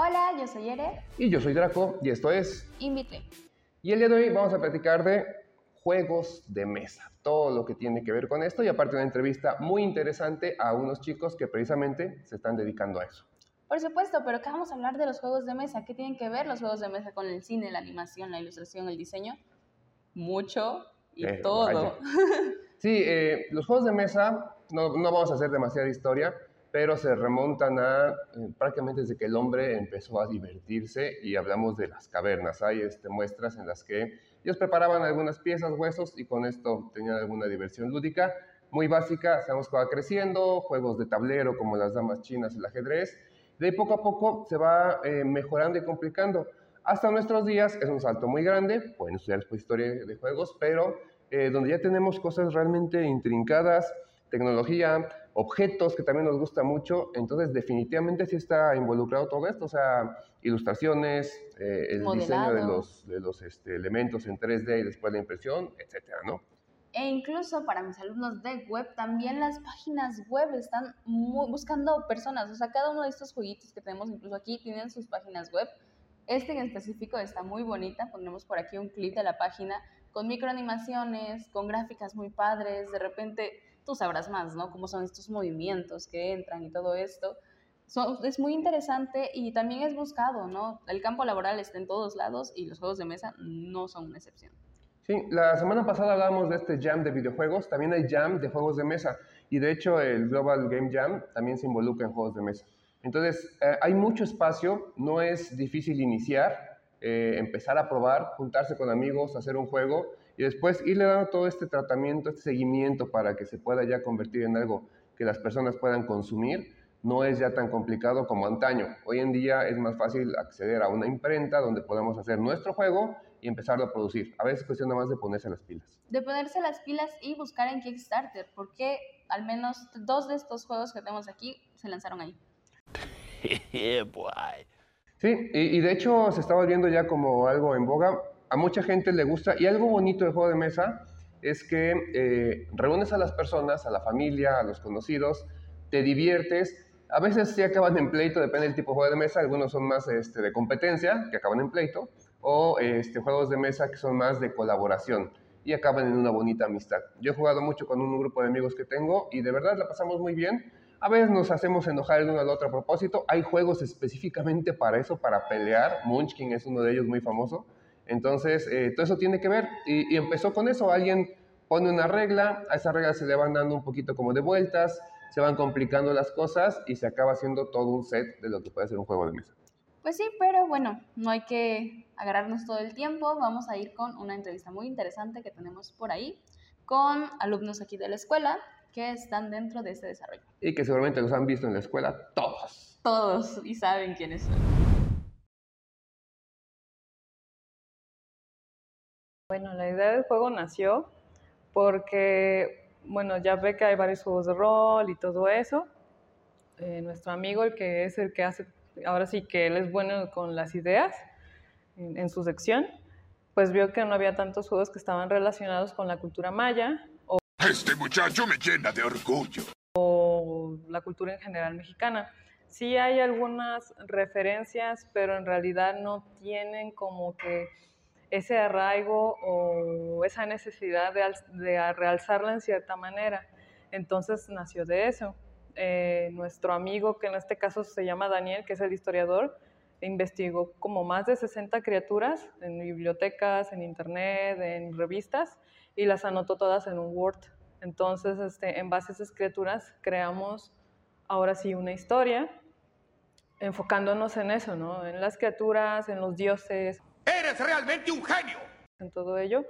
Hola, yo soy Ere. Y yo soy Draco, y esto es Invite. Y el día de hoy vamos a platicar de juegos de mesa, todo lo que tiene que ver con esto, y aparte una entrevista muy interesante a unos chicos que precisamente se están dedicando a eso. Por supuesto, pero acá vamos a hablar de los juegos de mesa. ¿Qué tienen que ver los juegos de mesa con el cine, la animación, la ilustración, el diseño? Mucho y Eh, todo. Sí, eh, los juegos de mesa, no, no vamos a hacer demasiada historia, pero se remontan a eh, prácticamente desde que el hombre empezó a divertirse y hablamos de las cavernas. Hay este, muestras en las que ellos preparaban algunas piezas, huesos y con esto tenían alguna diversión lúdica. Muy básica, sabemos que va creciendo, juegos de tablero como las damas chinas, el ajedrez. De ahí poco a poco se va eh, mejorando y complicando. Hasta nuestros días es un salto muy grande, pueden estudiar después historia de juegos, pero eh, donde ya tenemos cosas realmente intrincadas, tecnología, objetos que también nos gusta mucho, entonces definitivamente sí está involucrado todo esto, o sea, ilustraciones, eh, el diseño de Modelado. los, de los este, elementos en 3D y después la impresión, etcétera, ¿no? E incluso para mis alumnos de web, también las páginas web están mu- buscando personas. O sea, cada uno de estos jueguitos que tenemos incluso aquí tienen sus páginas web. Este en específico está muy bonita. Pondremos por aquí un clip de la página con microanimaciones, con gráficas muy padres. De repente, tú sabrás más, ¿no? Cómo son estos movimientos que entran y todo esto. Son- es muy interesante y también es buscado, ¿no? El campo laboral está en todos lados y los juegos de mesa no son una excepción. Sí, la semana pasada hablábamos de este jam de videojuegos, también hay jam de juegos de mesa y de hecho el Global Game Jam también se involucra en juegos de mesa. Entonces, eh, hay mucho espacio, no es difícil iniciar, eh, empezar a probar, juntarse con amigos, hacer un juego y después irle dando todo este tratamiento, este seguimiento para que se pueda ya convertir en algo que las personas puedan consumir. No es ya tan complicado como antaño. Hoy en día es más fácil acceder a una imprenta donde podamos hacer nuestro juego y empezarlo a producir. A veces es cuestión nada más de ponerse las pilas. de ponerse las pilas y buscar en Kickstarter, porque al menos dos de estos juegos que tenemos aquí se lanzaron ahí. yeah, boy. Sí, y, y de hecho se está volviendo ya como algo en boga. A mucha gente le gusta y algo bonito del juego de mesa es que eh, reúnes a las personas, a la familia, a los conocidos, te diviertes. A veces sí acaban en pleito, depende del tipo de juego de mesa. Algunos son más este, de competencia, que acaban en pleito, o este, juegos de mesa que son más de colaboración y acaban en una bonita amistad. Yo he jugado mucho con un grupo de amigos que tengo y de verdad la pasamos muy bien. A veces nos hacemos enojar el uno al otro a propósito. Hay juegos específicamente para eso, para pelear. Munchkin es uno de ellos muy famoso. Entonces, eh, todo eso tiene que ver. Y, y empezó con eso. Alguien pone una regla, a esa regla se le van dando un poquito como de vueltas, se van complicando las cosas y se acaba haciendo todo un set de lo que puede ser un juego de mesa. Pues sí, pero bueno, no hay que agarrarnos todo el tiempo. Vamos a ir con una entrevista muy interesante que tenemos por ahí con alumnos aquí de la escuela que están dentro de este desarrollo. Y que seguramente los han visto en la escuela todos. Todos y saben quiénes son. Bueno, la idea del juego nació porque, bueno, ya ve que hay varios juegos de rol y todo eso. Eh, nuestro amigo, el que es el que hace, ahora sí que él es bueno con las ideas en, en su sección, pues vio que no había tantos juegos que estaban relacionados con la cultura maya Este muchacho me llena de orgullo. o la cultura en general mexicana. Sí hay algunas referencias, pero en realidad no tienen como que ese arraigo o esa necesidad de, de realzarla en cierta manera. Entonces nació de eso. Eh, nuestro amigo, que en este caso se llama Daniel, que es el historiador, investigó como más de 60 criaturas en bibliotecas, en internet, en revistas, y las anotó todas en un Word. Entonces, este, en base a esas criaturas, creamos ahora sí una historia, enfocándonos en eso, ¿no? En las criaturas, en los dioses, ¡Eres realmente un genio! en todo ello,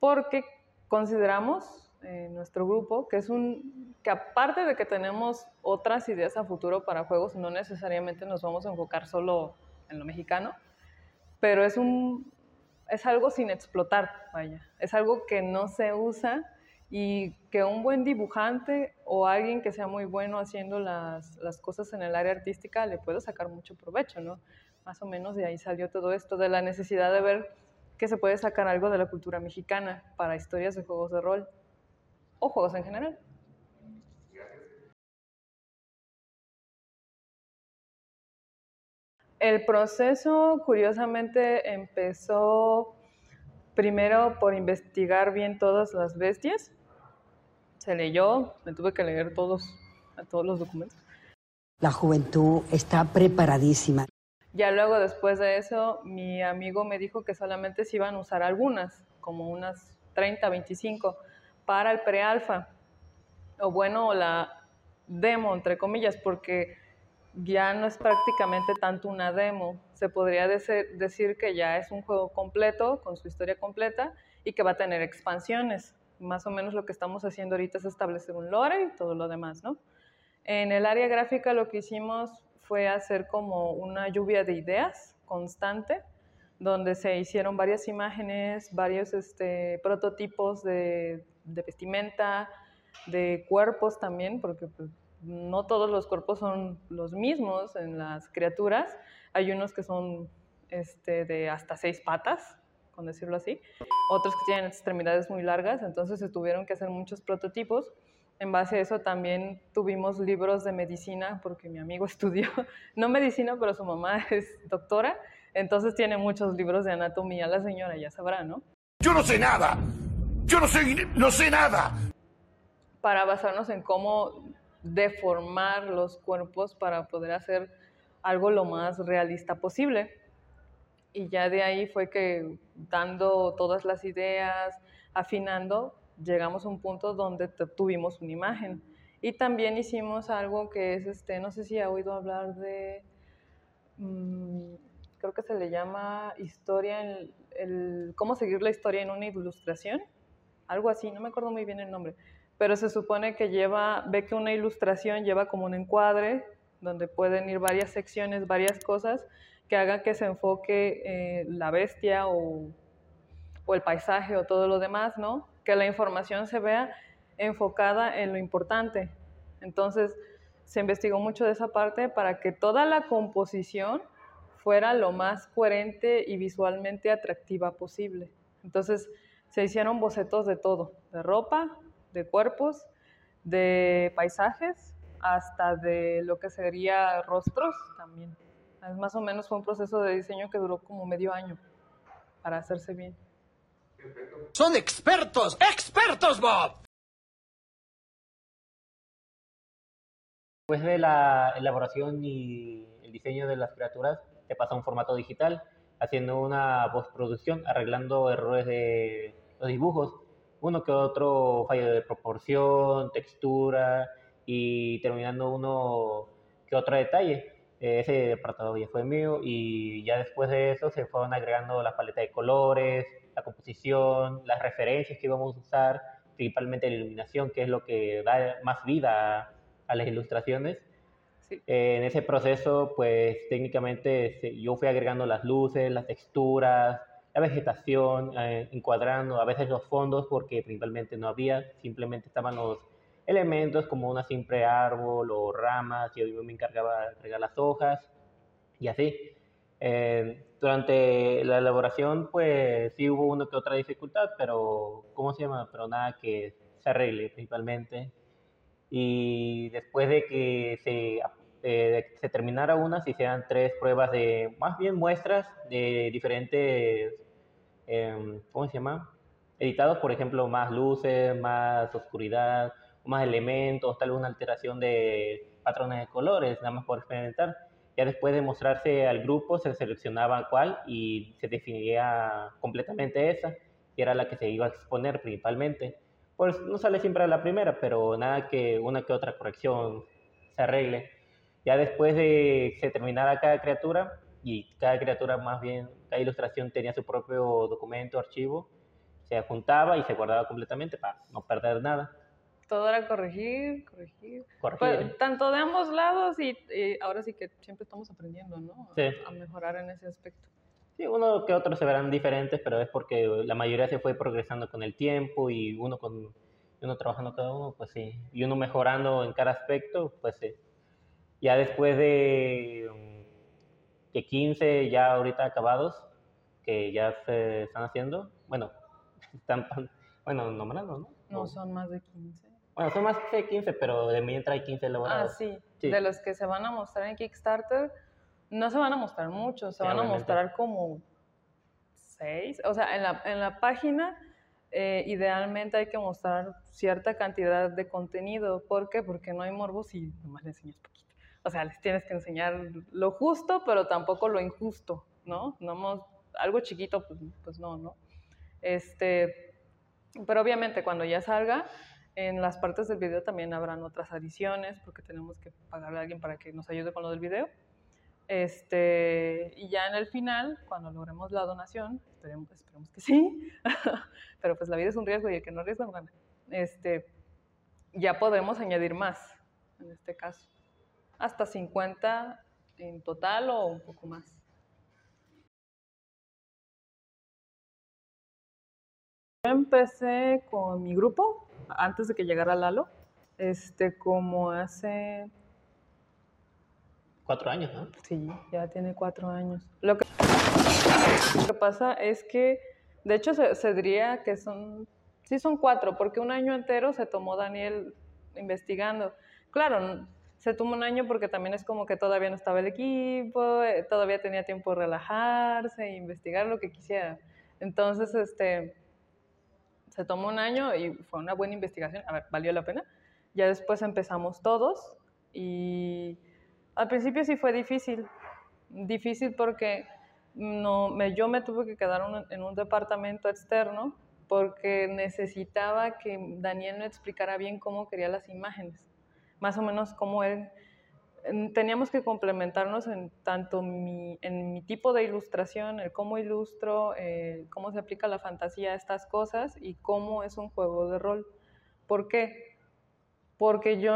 porque consideramos en nuestro grupo que es un que aparte de que tenemos otras ideas a futuro para juegos, no necesariamente nos vamos a enfocar solo en lo mexicano, pero es un es algo sin explotar, vaya, es algo que no se usa y que un buen dibujante o alguien que sea muy bueno haciendo las, las cosas en el área artística le puede sacar mucho provecho, ¿no? Más o menos de ahí salió todo esto, de la necesidad de ver que se puede sacar algo de la cultura mexicana para historias de juegos de rol o juegos en general. El proceso, curiosamente, empezó primero por investigar bien todas las bestias. Se leyó, me tuve que leer todos, todos los documentos. La juventud está preparadísima. Ya luego, después de eso, mi amigo me dijo que solamente se iban a usar algunas, como unas 30, 25, para el prealfa. O bueno, la demo, entre comillas, porque ya no es prácticamente tanto una demo. Se podría decir que ya es un juego completo, con su historia completa, y que va a tener expansiones. Más o menos lo que estamos haciendo ahorita es establecer un lore y todo lo demás, ¿no? En el área gráfica lo que hicimos fue hacer como una lluvia de ideas constante, donde se hicieron varias imágenes, varios este, prototipos de, vestimenta, de cuerpos también, porque pues, no todos los cuerpos son los mismos en las criaturas. Hay unos que son este, de hasta seis patas, con decirlo así, otros que tienen extremidades muy largas, entonces se tuvieron que hacer muchos prototipos. En base a eso también tuvimos libros de medicina, porque mi amigo estudió, no medicina, pero su mamá es doctora, entonces tiene muchos libros de anatomía, la señora ya sabrá, ¿no? Yo no sé nada, yo no sé, no sé nada. Para basarnos en cómo deformar los cuerpos para poder hacer algo lo más realista posible. Y ya de ahí fue que dando todas las ideas, afinando, llegamos a un punto donde tuvimos una imagen. Y también hicimos algo que es, este, no sé si ha oído hablar de, mm, creo que se le llama historia, el, cómo seguir la historia en una ilustración, algo así, no me acuerdo muy bien el nombre pero se supone que lleva, ve que una ilustración lleva como un encuadre donde pueden ir varias secciones, varias cosas que hagan que se enfoque eh, la bestia o, o, el paisaje o todo lo demás, ¿no? Que la información se vea enfocada en lo importante. Entonces, se investigó mucho de esa parte para que toda la composición fuera lo más coherente y visualmente atractiva posible. Entonces, se hicieron bocetos de todo, de ropa, de cuerpos, de paisajes, hasta de lo que sería rostros también. Más o menos fue un proceso de diseño que duró como medio año para hacerse bien. Son expertos, expertos, Bob. Después de la elaboración y el diseño de las criaturas, se pasa a un formato digital, haciendo una postproducción, arreglando errores de los dibujos uno que otro fallo de proporción, textura y terminando uno que otro detalle. Ese apartado ya fue mío y ya después de eso se fueron agregando la paleta de colores, la composición, las referencias que íbamos a usar, principalmente la iluminación, que es lo que da más vida a, las ilustraciones. en ese proceso, pues técnicamente yo fui agregando las luces, las texturas, la vegetación, eh, encuadrando a veces los fondos porque principalmente no había, simplemente estaban los elementos como una simple árbol o ramas, y yo me encargaba de agregar las hojas y así. Eh, durante la elaboración, pues sí hubo una que otra dificultad, pero ¿cómo se llama? Pero nada que se arregle principalmente. Y después de que se, eh, se terminara una, se hicieran tres pruebas de, más bien muestras de diferentes Em, ¿cómo se llama? Editados, por ejemplo, más luces, más oscuridad, más elementos, tal vez una alteración de patrones de colores, nada más por experimentar. Ya después de mostrarse al grupo, se seleccionaba cuál y se definiría completamente esa, y era la que se iba a exponer principalmente. Pues no sale siempre a la primera, pero nada que una que otra corrección se arregle. Ya después de que se terminara cada criatura, y cada criatura más bien, cada ilustración tenía su propio documento, archivo, se juntaba y se guardaba completamente para no perder nada. Todo era corregir, corregir. corregir. Pues, tanto de ambos lados y, ahora sí que siempre estamos aprendiendo, ¿no? Sí. A mejorar en ese aspecto. Sí, uno que otro se verán diferentes, pero es porque la mayoría se fue progresando con el tiempo y uno con uno trabajando cada uno, pues sí, y uno mejorando en cada aspecto, pues sí. Ya después de que 15 ya ahorita acabados, que ya se están haciendo, bueno, están, bueno, nombrando, ¿no? No, son más de 15. Bueno, son más de 15, pero de mientras hay 15 elaborados. Ah, sí. De los que se van a mostrar en Kickstarter, No se van a mostrar muchos, se Sí, van a obviamente. mostrar como seis. O sea, en la, en la página eh, idealmente hay que mostrar cierta cantidad de contenido. ¿Por qué? Porque no hay morbos y nomás le enseñas poquito. O sea, les tienes que enseñar lo justo, pero tampoco lo injusto, ¿no? No algo chiquito, pues, pues no, ¿no? Este, pero obviamente cuando ya salga, en las partes del video también habrán otras adiciones, porque tenemos que pagarle a alguien para que nos ayude con lo del video. Este, y ya en el final, cuando logremos la donación, esperemos, esperemos que sí, pero pues la vida es un riesgo y el que no arriesga gana. Este, ya podremos añadir más, en este caso, hasta 50 en total o un poco más. Yo empecé con mi grupo antes de que llegara Lalo, este, como hace Cuatro años, ¿no? Sí, ya tiene cuatro años. Lo que, lo que pasa es que, de hecho, se, se diría que son, sí son cuatro, porque un año entero se tomó Daniel investigando. Claro, se tomó un año porque también es como que todavía no estaba el equipo, eh, todavía tenía tiempo de relajarse e investigar lo que quisiera. Entonces, este, se tomó un año y fue una buena investigación, a ver, valió la pena. Ya después empezamos todos y al principio sí fue difícil, difícil porque no, me, yo me tuve que quedar en un departamento externo porque necesitaba que Daniel me explicara bien cómo quería las imágenes, más o menos cómo él... en- Teníamos que complementarnos en tanto mi, en mi tipo de ilustración, el cómo ilustro, cómo se aplica la fantasía a estas cosas y cómo es un juego de rol. ¿Por qué? Porque yo,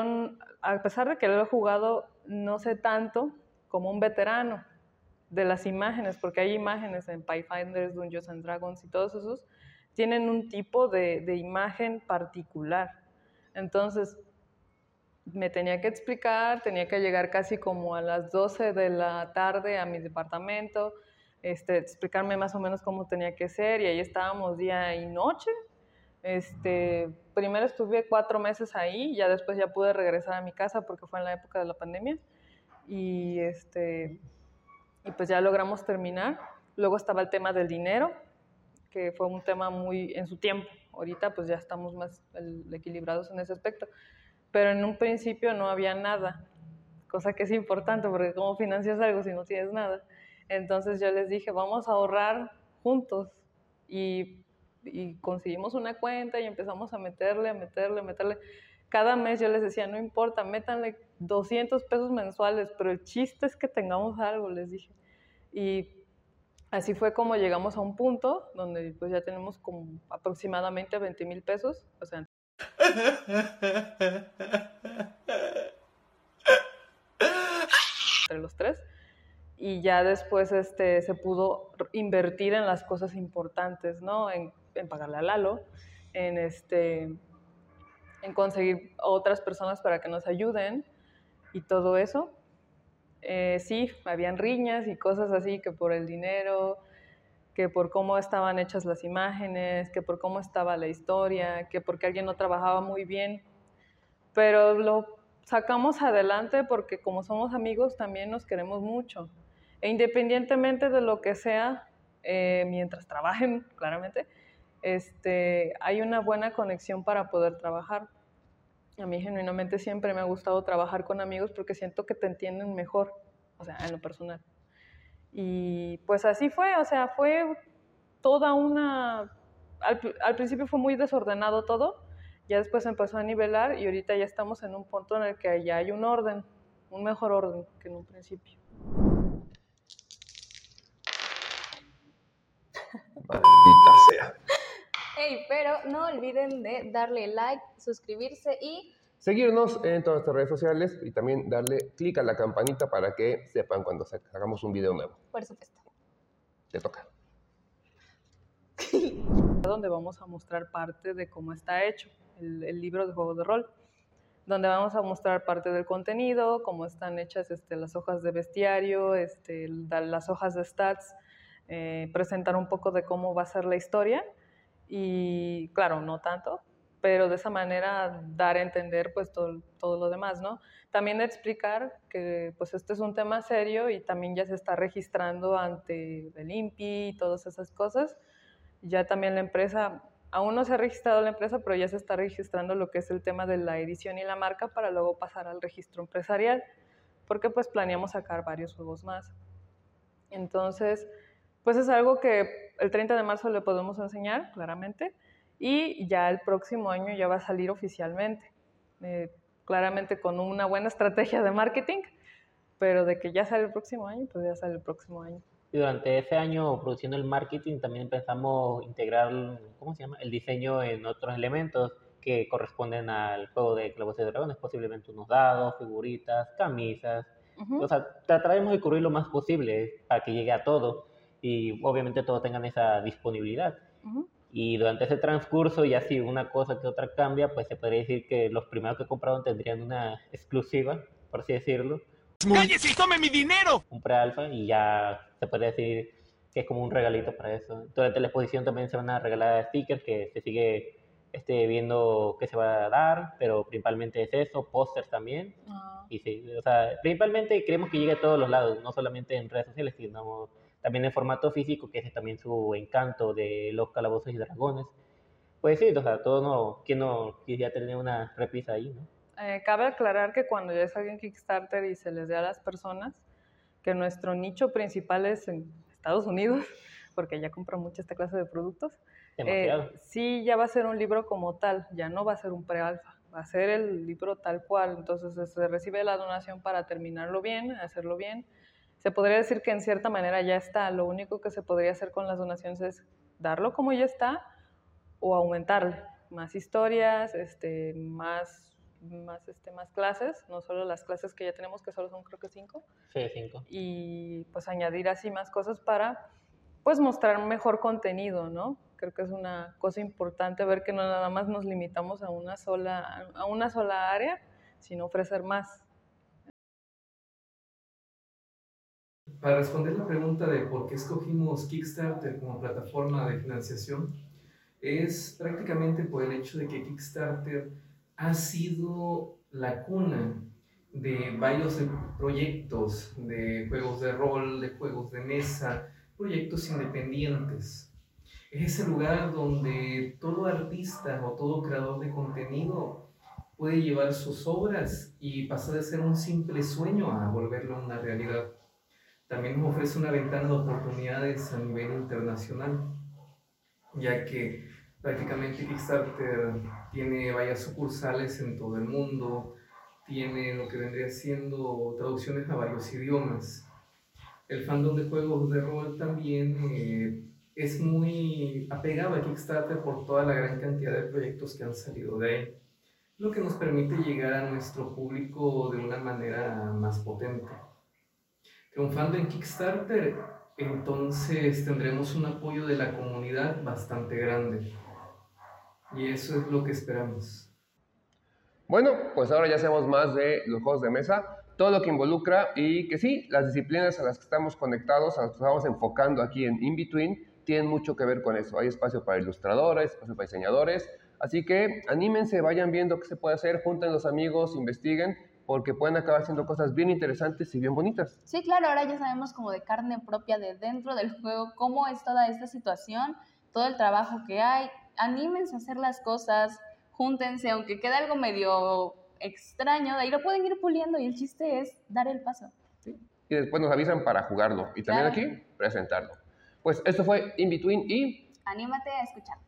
a pesar de que lo he jugado, no sé tanto como un veterano de las imágenes, porque hay imágenes en Pathfinders, Dungeons and Dragons y todos esos, tienen un tipo de, de imagen particular. Entonces, me tenía que explicar, tenía que llegar casi como a las 12 de la tarde a mi departamento, este, explicarme más o menos cómo tenía que ser, y ahí estábamos día y noche. Este, primero estuve cuatro meses ahí, ya después ya pude regresar a mi casa porque fue en la época de la pandemia. Y, este, y pues ya logramos terminar. Luego estaba el tema del dinero, que fue un tema muy en su tiempo. Ahorita pues ya estamos más equilibrados en ese aspecto. Pero en un principio no había nada, cosa que es importante porque cómo financias algo si no tienes nada. Entonces yo les dije, vamos a ahorrar juntos. Y, y conseguimos una cuenta y empezamos a meterle, a meterle, a meterle. Cada mes yo les decía, no importa, métanle 200 pesos mensuales, pero el chiste es que tengamos algo, les dije. Y así fue como llegamos a un punto donde pues ya tenemos como aproximadamente 20 mil pesos, o sea, entre los tres. Y ya después este, se pudo invertir en las cosas importantes, ¿no? En, en pagarle a Lalo, en, este, en conseguir otras personas para que nos ayuden y todo eso. Eh, sí, habían riñas y cosas así que por el dinero, que por cómo estaban hechas las imágenes, que por cómo estaba la historia, que porque alguien no trabajaba muy bien. Pero lo sacamos adelante porque como somos amigos también nos queremos mucho. E independientemente de lo que sea, eh, mientras trabajen, claramente, este, hay una buena conexión para poder trabajar. A mí genuinamente siempre me ha gustado trabajar con amigos porque siento que te entienden mejor, o sea, en lo personal. Y pues así fue, o sea, fue toda una... Al, al principio fue muy desordenado todo, ya después empezó a nivelar y ahorita ya estamos en un punto en el que ya hay un orden, un mejor orden que en un principio. Maldita sea. Hey, pero no olviden de darle like, suscribirse y Seguirnos en todas nuestras redes sociales y también darle clic a la campanita para que sepan cuando sa- hagamos un video nuevo. por supuesto. Te toca. donde vamos a mostrar parte de cómo está hecho el, el libro de juegos de rol, donde vamos a mostrar parte del contenido, cómo están hechas este, las hojas de bestiario, este, las hojas de stats, eh, presentar un poco de cómo va a ser la historia y claro, no tanto, pero de esa manera dar a entender pues todo, todo lo demás, ¿no? También explicar que pues este es un tema serio y también ya se está registrando ante el INPI y todas esas cosas. Ya también la empresa, aún no se ha registrado la empresa, pero ya se está registrando lo que es el tema de la edición y la marca para luego pasar al registro empresarial, porque pues planeamos sacar varios juegos más. Entonces, pues es algo que el 30 de marzo le podemos enseñar claramente y ya el próximo año ya va a salir oficialmente. Eh, claramente con una buena estrategia de marketing, pero de que ya sale el próximo año, pues ya sale el próximo año. Y durante ese año produciendo el marketing también pensamos integrar, ¿cómo se llama? El diseño en otros elementos que corresponden al juego de Clavos de Dragones, posiblemente unos dados, figuritas, camisas. O sea, trataremos de cubrir lo más posible para que llegue a todo y obviamente todos tengan esa disponibilidad. Y durante ese transcurso, y así una cosa que otra cambia, pues se podría decir que los primeros que compraron tendrían una exclusiva, por así decirlo. ¡Cállese y tome mi dinero! Un pre-alfa y ya se puede decir que es como un regalito para eso. Durante la exposición también se van a regalar stickers que se sigue este, viendo qué se va a dar, pero principalmente es eso, pósters también. Ah. Y sí, o sea, principalmente queremos que llegue a todos los lados, no solamente en redes sociales, sino también en formato físico, que es también su encanto de los calabozos y dragones. Pues sí, o sea, todo no, ¿quién no quisiera tener una repisa ahí, no? Eh, cabe aclarar que cuando ya salga en Kickstarter y se les dé a las personas, que nuestro nicho principal es en Estados Unidos, porque ya compran mucho esta clase de productos. Eh, sí, ya va a ser un libro como tal, ya no va a ser un pre-alfa, va a ser el libro tal cual. Entonces se recibe la donación para terminarlo bien, hacerlo bien se podría decir que en cierta manera ya está. Lo único que se podría hacer con las donaciones es darlo como ya está o aumentarle más historias, este, más, más, este, más clases, no solo las clases que ya tenemos, que solo son creo que cinco. Sí, cinco. Y pues añadir así más cosas para pues mostrar mejor contenido, ¿no? Creo que es una cosa importante ver que no nada más nos limitamos a una sola, a una sola área, sino ofrecer más. Para responder la pregunta de por qué escogimos Kickstarter como plataforma de financiación, es prácticamente por el hecho de que Kickstarter ha sido la cuna de varios proyectos de juegos de rol, de juegos de mesa, proyectos independientes. Es ese lugar donde todo artista o todo creador de contenido puede llevar sus obras y pasar de ser un simple sueño a volverlo una realidad también nos ofrece una ventana de oportunidades a nivel internacional, ya que prácticamente Kickstarter tiene varias sucursales en todo el mundo, tiene lo que vendría siendo traducciones a varios idiomas. El fandom de juegos de rol también eh, es muy apegado a Kickstarter por toda la gran cantidad de proyectos que han salido de ahí, lo que nos permite llegar a nuestro público de una manera más potente triunfando en Kickstarter, entonces tendremos un apoyo de la comunidad bastante grande. Y eso es lo que esperamos. Bueno, pues ahora ya sabemos más de los juegos de mesa, todo lo que involucra y que sí, las disciplinas a las que estamos conectados, a las que estamos enfocando aquí en InBetween, tienen mucho que ver con eso. Hay espacio para ilustradores, espacio para diseñadores, así que anímense, vayan viendo qué se puede hacer, junten los amigos, investiguen porque pueden acabar haciendo cosas bien interesantes y bien bonitas. Sí, claro, ahora ya sabemos como de carne propia de dentro del juego, cómo es toda esta situación, todo el trabajo que hay. Anímense a hacer las cosas, júntense, aunque quede algo medio extraño, de ahí lo pueden ir puliendo y el chiste es dar el paso. Y después nos avisan para jugarlo y también aquí presentarlo. Pues esto fue In Between y... Anímate a escuchar.